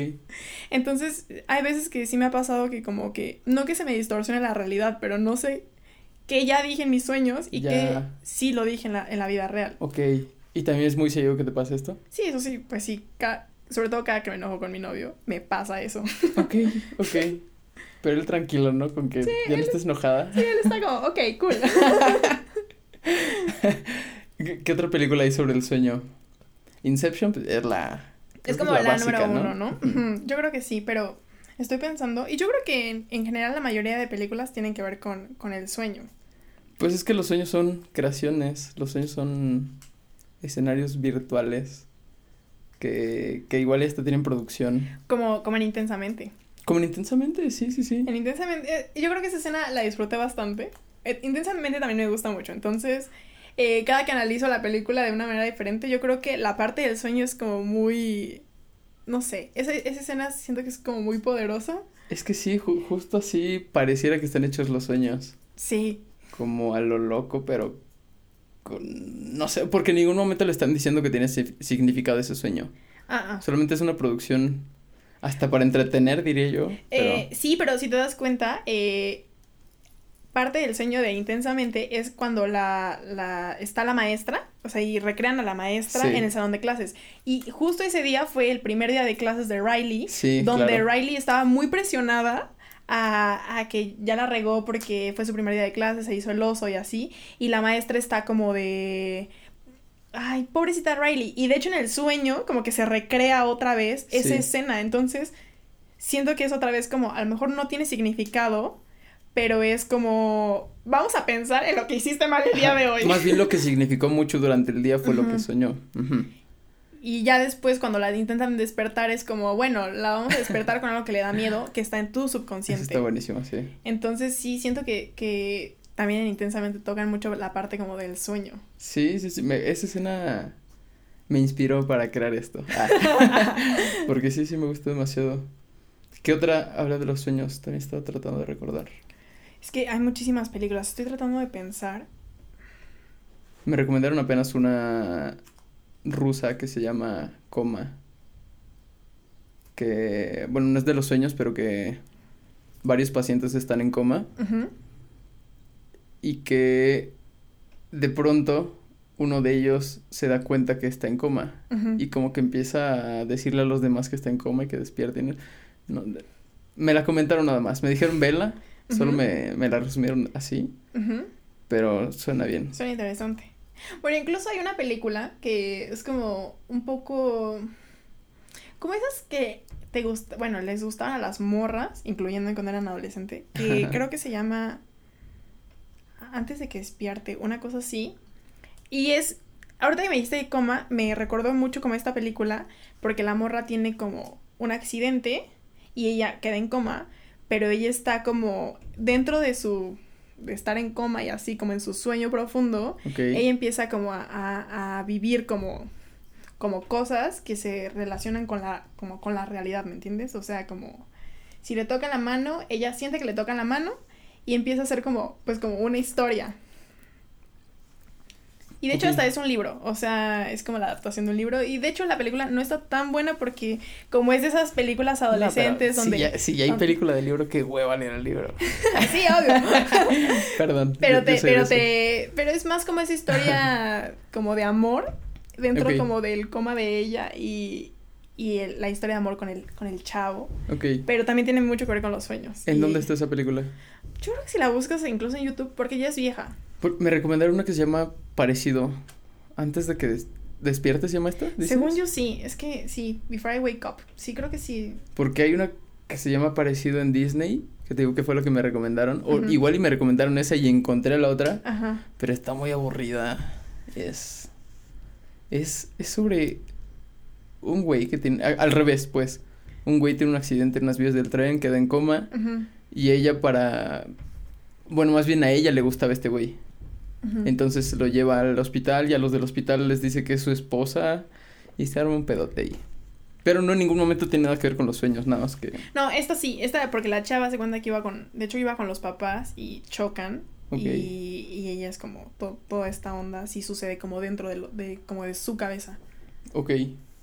Entonces, hay veces que sí me ha pasado que como que, no que se me distorsione la realidad, pero no sé que ya dije en mis sueños y Ya. que sí lo dije en la, en la vida real. Ok. ¿Y también es muy seguido que te pase esto? Sí, eso sí, pues sí, ca- sobre todo cada que me enojo con mi novio, me pasa eso. Ok, ok. Pero él tranquilo, ¿no? Con que ya no estés enojada. Sí, él está como, ok, cool. ¿Qué, qué otra película hay sobre el sueño? Inception pues, es la... Es como la, básica, número uno, ¿no? Yo creo que sí, pero estoy pensando, y yo creo que en, en general la mayoría de películas tienen que ver con, con el sueño. Pues es que los sueños son creaciones, los sueños son escenarios virtuales que, que igual hasta tienen producción. Como, como en Intensamente. Como en intensamente, sí, sí, sí. En Intensamente, eh, yo creo que esa escena la disfruté bastante. Eh, intensamente también me gusta mucho, entonces eh, cada que analizo la película de una manera diferente, yo creo que la parte del sueño es como muy... No sé, esa, esa escena siento que es como muy poderosa. Es que sí, ju- justo así pareciera que están hechos los sueños. Sí, Como a lo loco, pero. No sé, porque en ningún momento le están diciendo que tiene si- significado ese sueño. ah, ah. Solamente es una producción hasta para entretener, diría yo. Pero... Eh, sí, pero si te das cuenta, eh, parte del sueño de Intensamente es cuando la, la, está la maestra, o sea, y recrean a la maestra Sí. en el salón de clases. Y justo ese día fue el primer día de clases de Riley, Sí, donde claro. Riley estaba muy presionada a, a que ya la regó porque fue su primer día de clases, se hizo el oso y así, y la maestra está como de... Ay, pobrecita Riley. Y de hecho en el sueño como que se recrea otra vez esa Sí. escena. Entonces, siento que es otra vez como, a lo mejor no tiene significado, pero es como, vamos a pensar en lo que hiciste mal el día de hoy. Más bien lo que significó mucho durante el día fue lo que soñó. Y ya después cuando la intentan despertar es como, bueno, la vamos a despertar con algo que le da miedo, que está en tu Eso subconsciente. está buenísimo, sí. Entonces sí, siento que, que también en intensamente tocan mucho la parte como del sueño. Sí, sí, sí. me- esa escena me inspiró para crear esto. Ah. Porque sí, sí me gustó demasiado. ¿Qué otra habla de los sueños? También estaba tratando de recordar. Es que hay muchísimas películas, estoy tratando de pensar. Me recomendaron apenas una rusa que se llama Coma. Que, bueno, no es de los sueños, pero que varios pacientes están en coma y que de pronto uno de ellos se da cuenta que está en coma y como que empieza a decirle a los demás que está en coma y que despierten. No, me la comentaron nada más, me dijeron vela, solo me, me la resumieron así, pero suena bien. Suena interesante. Bueno, incluso hay una película que es como un poco... Como esas que te gusta, bueno, les gustaban a las morras, incluyendo cuando eran adolescente, que creo que se llama Antes de que despierte, una cosa así. Y es, ahorita que me dijiste coma, me recordó mucho como esta película, porque la morra tiene como un accidente y ella queda en coma, pero ella está como dentro de su de estar en coma y así como en su sueño profundo, ella empieza como a, a- a vivir como, como cosas que se relacionan con la, como con la realidad, ¿me entiendes? O sea, como si le toca la mano, ella siente que le toca la mano y empieza a hacer como, pues como una historia. Y de hecho hasta es un libro, o sea, es como la adaptación de un libro. Y de hecho la película no está tan buena porque como es de esas películas No, adolescentes donde... Si ya, si ya hay donde- película de libro, qué hueva leer el libro. Sí, obvio. Perdón. Pero yo- te, yo pero te, pero es más como esa historia como de amor dentro como del coma de ella y, y el- la historia de amor con el, con el chavo. Ok. Pero también tiene mucho que ver con los sueños. ¿En Y dónde está esa película? Yo creo que si la buscas incluso en YouTube, porque ya es vieja. Por- Me recomendaron una que se llama Parecido. Antes de que des- despiertes, ¿se llama esta? ¿Dices? Según yo sí, es que sí, Before I Wake Up. Sí, creo que sí. Porque hay una que se llama Parecido en Disney, que te digo que fue lo que me recomendaron. O igual y me recomendaron esa y encontré la otra, Ajá. pero está muy aburrida. Es. Es, es sobre un güey que tiene. a- al revés, pues. Un güey tiene un accidente en unas vías del tren, queda en coma. Ujú, Y ella para... Bueno, más bien a ella le gustaba este güey. Entonces lo lleva al hospital y a los del hospital les dice que es su esposa y se arma un pedote ahí. Pero no en ningún momento tiene nada que ver con los sueños, nada más que... No, esta sí, esta porque la chava se cuenta que iba con, de hecho iba con los papás y chocan y, y ella es como to- toda esta onda sí sucede como dentro de, lo, de como de su cabeza. Ok,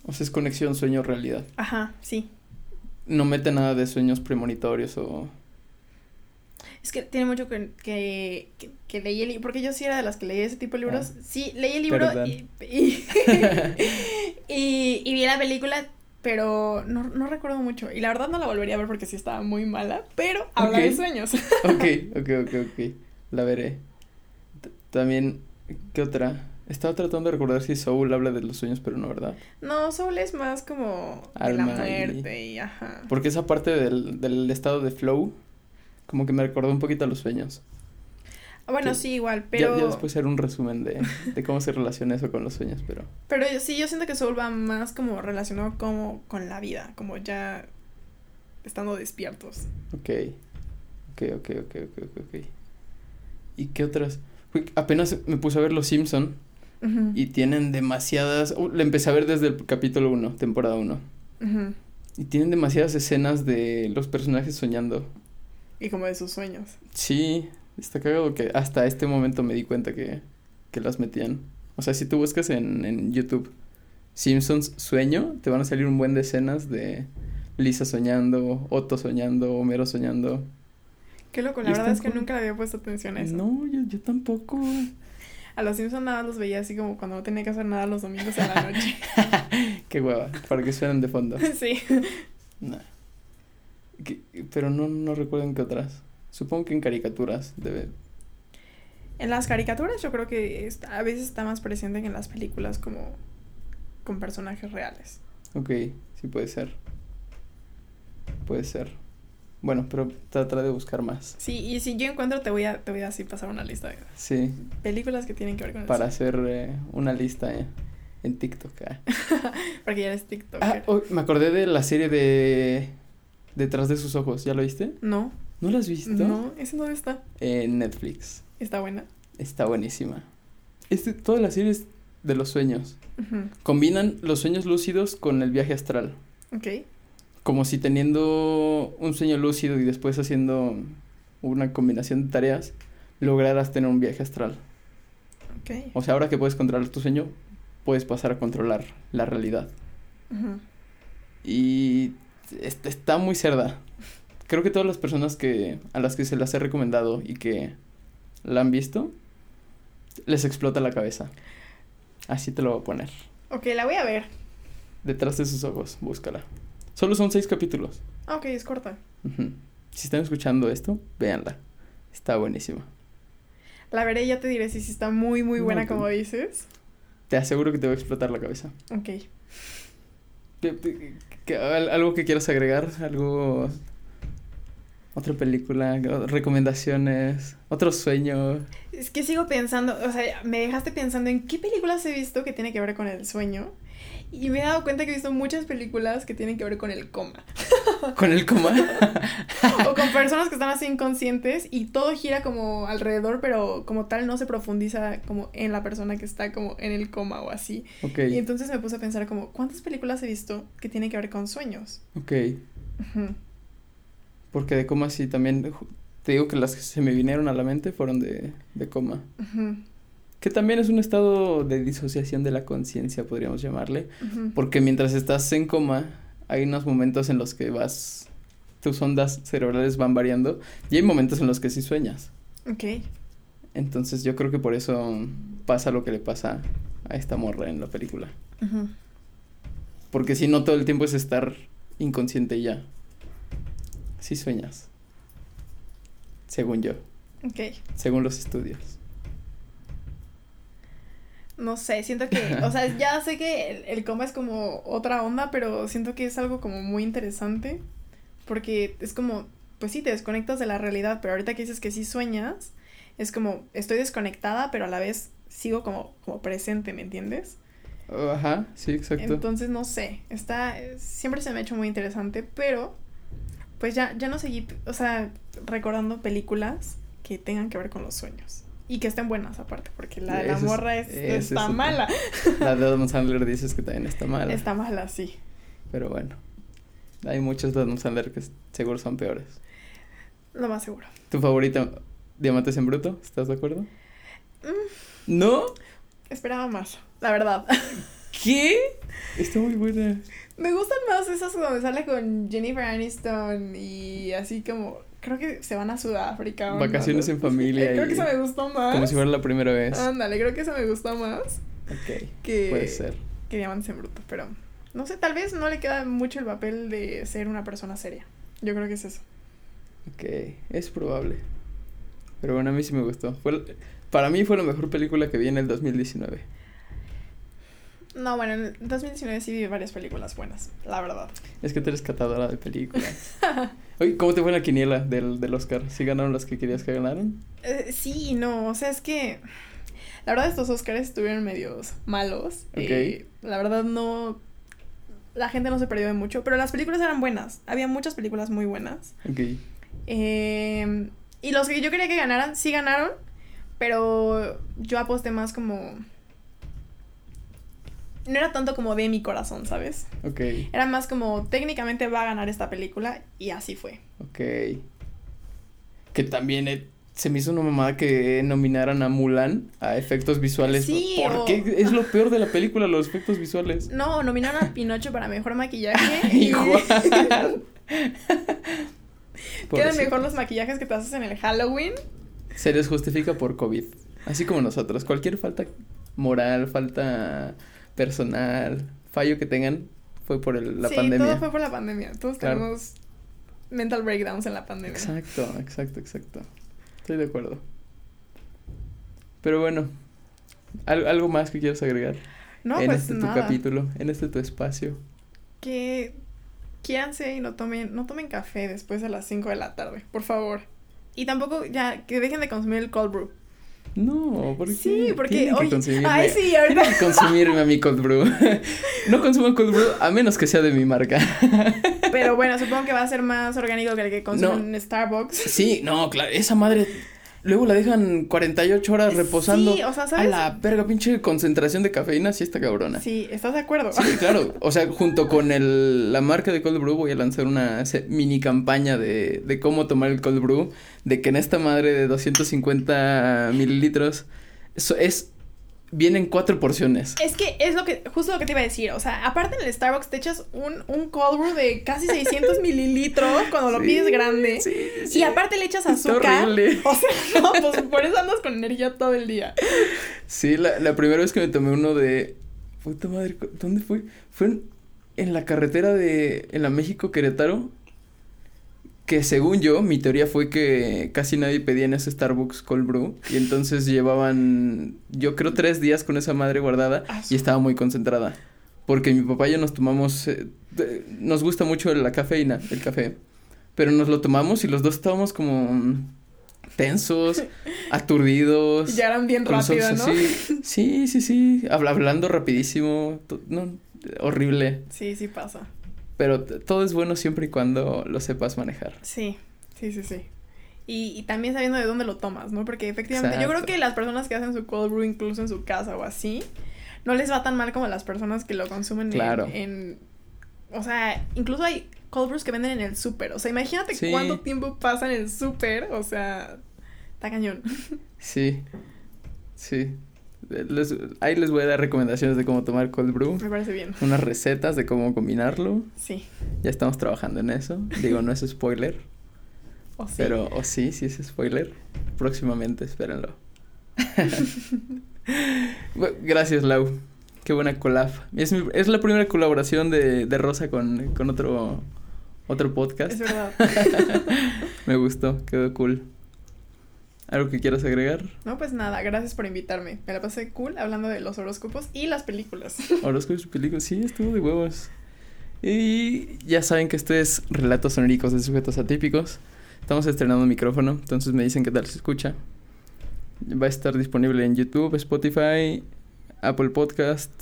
o sea, es conexión sueño-realidad. Ajá, sí. No mete nada de sueños premonitorios o... Es que tiene mucho que, que, que, que leí el libro, porque yo sí era de las que leía ese tipo de libros. Ah. Sí, leí el libro y, y, y, y vi la película, pero no, no recuerdo mucho. Y la verdad no la volvería a ver porque sí estaba muy mala, pero habla de sueños. Ok, ok, ok, ok. La veré. T- También, ¿qué otra? Estaba tratando de recordar si Soul habla de los sueños, pero no, ¿verdad? No, Soul es más como de la Alma y- muerte y ajá. Porque esa parte del, del estado de flow, como que me recordó un poquito a los sueños. Bueno, que sí, igual, pero... Ya, después era un resumen de, de cómo se relaciona eso con los sueños, pero... Pero sí, yo siento que Soul va más como relacionado como con la vida, como ya estando despiertos. Ok. Ok, ok, ok, ok, ok. ¿Y qué otras? Apenas me puse a ver Los Simpson y tienen demasiadas... uh, la empecé a ver desde el capítulo 1, temporada 1. ujú. Y tienen demasiadas escenas de los personajes soñando. Y como de sus sueños. Sí, está cagado que hasta este momento me di cuenta que, que las metían. O sea, si tú buscas en, en YouTube Simpsons sueño, te van a salir un buen de escenas de Lisa soñando, Otto soñando, Homero soñando. Qué loco, la verdad es que nunca le había puesto atención a eso. No, yo, yo tampoco. A los Simpsons nada los veía así como cuando no tenía que hacer nada los domingos en la noche. Qué hueva, para que suenen de fondo. sí. Nah. ¿Qué- Pero no, no recuerdo en qué otras. Supongo que en caricaturas debe. En las caricaturas yo creo que es- a veces está más presente que en las películas como con personajes reales. Ok, sí puede ser. Puede ser. Bueno, pero trataré de buscar más. Sí, y si yo encuentro te voy a, te voy a así pasar una lista de Sí, películas que tienen que ver con para eso. hacer eh, una lista eh, en TikTok. ah. Porque ya eres TikToker. Ah, oh, me acordé de la serie de Detrás de sus ojos. ¿Ya lo viste? No, ¿No la has visto? no, ¿ese dónde está? En Netflix. Está buena. Está buenísima. Este, toda la serie es de los sueños. Combinan los sueños lúcidos con el viaje astral. Ok. Como si teniendo un sueño lúcido y después haciendo una combinación de tareas, lograras tener un viaje astral. Ok. O sea, ahora que puedes controlar tu sueño, puedes pasar a controlar la realidad. Ujú. Y est- está muy cerda. Creo que todas las personas que a las que se las he recomendado y que la han visto, les explota la cabeza. Así te lo voy a poner. Ok, la voy a ver. Detrás de sus ojos, búscala. Solo son seis capítulos. Ah, ok, es corta. Si están escuchando esto, véanla. Está buenísima. La veré y ya te diré si está muy, muy buena No, como dices. Te aseguro que te va a explotar la cabeza. Ok. ¿Qué- qué- qué- al- ¿Algo que quieras agregar? ¿Algo Otra película, recomendaciones, otro sueño. Es que sigo pensando, o sea, me dejaste pensando en qué películas he visto que tiene que ver con el sueño. Y me he dado cuenta que he visto muchas películas que tienen que ver con el coma. ¿Con el coma? o con personas que están así inconscientes y todo gira como alrededor, pero como tal no se profundiza como en la persona que está como en el coma o así. Ok. Y entonces me puse a pensar como, ¿cuántas películas he visto que tienen que ver con sueños? Ok. Porque de coma sí también, te digo que las que se me vinieron a la mente fueron de, de coma. Que también es un estado de disociación de la conciencia, podríamos llamarle. Porque mientras estás en coma, hay unos momentos en los que vas, tus ondas cerebrales van variando y hay momentos en los que sí sueñas. Ok. Entonces yo creo que por eso pasa lo que le pasa a esta morra en la película. Porque si no todo el tiempo es estar inconsciente y ya. Sí sueñas. Según yo. Ok. Según los estudios. No sé, siento que, o sea, ya sé que el, coma es como otra onda, pero siento que es algo como muy interesante, porque es como, pues sí, te desconectas de la realidad, pero ahorita que dices que sí sueñas, es como, estoy desconectada, pero a la vez sigo como, como presente, ¿me entiendes? Ajá, sí, exacto. Entonces, no sé, está, siempre se me ha hecho muy interesante, pero, pues ya, ya no seguí, o sea, recordando películas que tengan que ver con los sueños. Y que estén buenas aparte, porque la de la morra es, está mala. La de Adam Sandler dices que también está mala. Está mala, sí. Pero bueno, hay muchos de Adam Sandler que seguro son peores. Lo más seguro. ¿Tu favorita, Diamantes en Bruto? ¿Estás de acuerdo? Mm. ¿No? Esperaba más, la verdad. ¿Qué? Está muy buena. Me gustan más esas donde sale con Jennifer Aniston y así como creo que se van a Sudáfrica. Vacaciones en familia. creo que eso me gustó más. Como si fuera la primera vez. Ándale, creo que eso me gustó más. Ok. Que, puede ser. Que Diamantes en Bruto, pero no sé, tal vez no le queda mucho el papel de ser una persona seria. Yo creo que es eso. Ok, es probable. Pero bueno, a mí sí me gustó. Fue, para mí fue la mejor película que vi en el 2019. No, bueno, en 2019 sí vi varias películas buenas, la verdad. Es que tú eres catadora de películas. Oye, ¿cómo te fue la quiniela del, del Oscar? ¿Sí ganaron las que querías que ganaran? Eh, sí y no, o sea, es que la verdad estos Oscars estuvieron medios malos. Ok. Eh, la verdad no... La gente no se perdió de mucho, pero las películas eran buenas. Había muchas películas muy buenas. Ok. Eh, y los que yo quería que ganaran, sí ganaron, pero yo aposté más como no era tanto como de mi corazón, ¿sabes? Ok. Era más como técnicamente va a ganar esta película y así fue. Ok. Que también eh, se me hizo una mamada que nominaran a Mulan a efectos visuales. Sí, ¿Por qué es lo peor de la película, los efectos visuales? No, nominaron a Pinocho para mejor maquillaje. Igual. Quedan mejor los maquillajes que te haces en el Halloween. Se les justifica por COVID. Así como nosotros. Cualquier falta moral, falta personal, fallo que tengan fue por la pandemia. Sí, todo fue por la pandemia. Todos tenemos mental breakdowns en la pandemia. Exacto, exacto, exacto. Estoy de acuerdo. Pero bueno, ¿algo más que quieras agregar? No, en pues este tu capítulo, en este tu espacio. Que quíanse y no tomen, no tomen café después de las 5 de la tarde, por favor. Y tampoco ya que dejen de consumir el cold brew. No, porque sí, porque que consumirme, ay, sí, ahorita que consumirme a mi cold brew. no consumo cold brew a menos que sea de mi marca. Pero bueno, supongo que va a ser más orgánico que el que consumen en Starbucks. Sí, no, claro, esa madre Luego la dejan 48 horas reposando. Sí, o sea, ¿sabes? A la verga, pinche concentración de cafeína, sí está cabrona. Sí, ¿estás de acuerdo? Sí, claro. O sea, junto con el, la marca de Cold Brew voy a lanzar una mini campaña de, de cómo tomar el Cold Brew. De que en esta madre de 250 mililitros eso es vienen cuatro porciones. Es que es lo que, justo lo que te iba a decir. O sea, aparte en el Starbucks te echas un, un cold brew de casi 600 mililitros cuando lo pides grande. Sí, sí. Y aparte le echas azúcar. horrible. O sea, no, pues por eso andas con energía todo el día. Sí, la, la primera vez que me tomé uno de. Puta madre, ¿dónde fue? Fue en, en la carretera de. En la México Querétaro que según yo, mi teoría fue que casi nadie pedía en ese Starbucks cold brew y entonces llevaban, yo creo, tres días con esa madre guardada ah, y estaba muy concentrada. Porque mi papá y yo nos tomamos, eh, nos gusta mucho la cafeína, el café. Pero nos lo tomamos y los dos estábamos como tensos, aturdidos. Ya eran bien rápido, ¿no? Sí, sí, sí, hablando rapidísimo, no, horrible. Sí, sí pasa. Pero todo es bueno siempre y cuando lo sepas manejar. Sí, sí, sí, sí. Y, también sabiendo de dónde lo tomas, ¿no? Porque efectivamente yo creo que las personas que hacen su cold brew incluso en su casa o así, no les va tan mal como las personas que lo consumen claro. en, O sea, incluso hay cold brews que venden en el súper. O sea, imagínate cuánto tiempo pasa en el súper. O sea, está cañón. Sí, sí. Ahí les voy a dar recomendaciones de cómo tomar cold brew. Me parece bien. Unas recetas de cómo combinarlo. Sí. Ya estamos trabajando en eso. Digo, no es spoiler. O sí. Pero, o sí, sí es spoiler. Próximamente, espérenlo. gracias, Lau. Qué buena collab. Es, es la primera colaboración de, de Rosa con, con otro, otro podcast. Es verdad. Me gustó, quedó cool. ¿Algo que quieras agregar? No, pues nada, gracias por invitarme. Me la pasé cool hablando de los horóscopos y las películas. Horóscopos y películas, sí, estuvo de huevos. Y ya saben que esto es Relatos Sonóricos de Sujetos Atípicos. Estamos estrenando un micrófono, entonces me dicen qué tal se escucha. Va a estar disponible en YouTube, Spotify, Apple Podcast,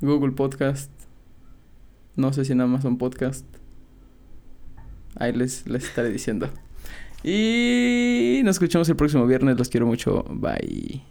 Google Podcast. No sé si en Amazon Podcast. Ahí les, les estaré diciendo. Y nos escuchamos el próximo viernes. Los quiero mucho. Bye.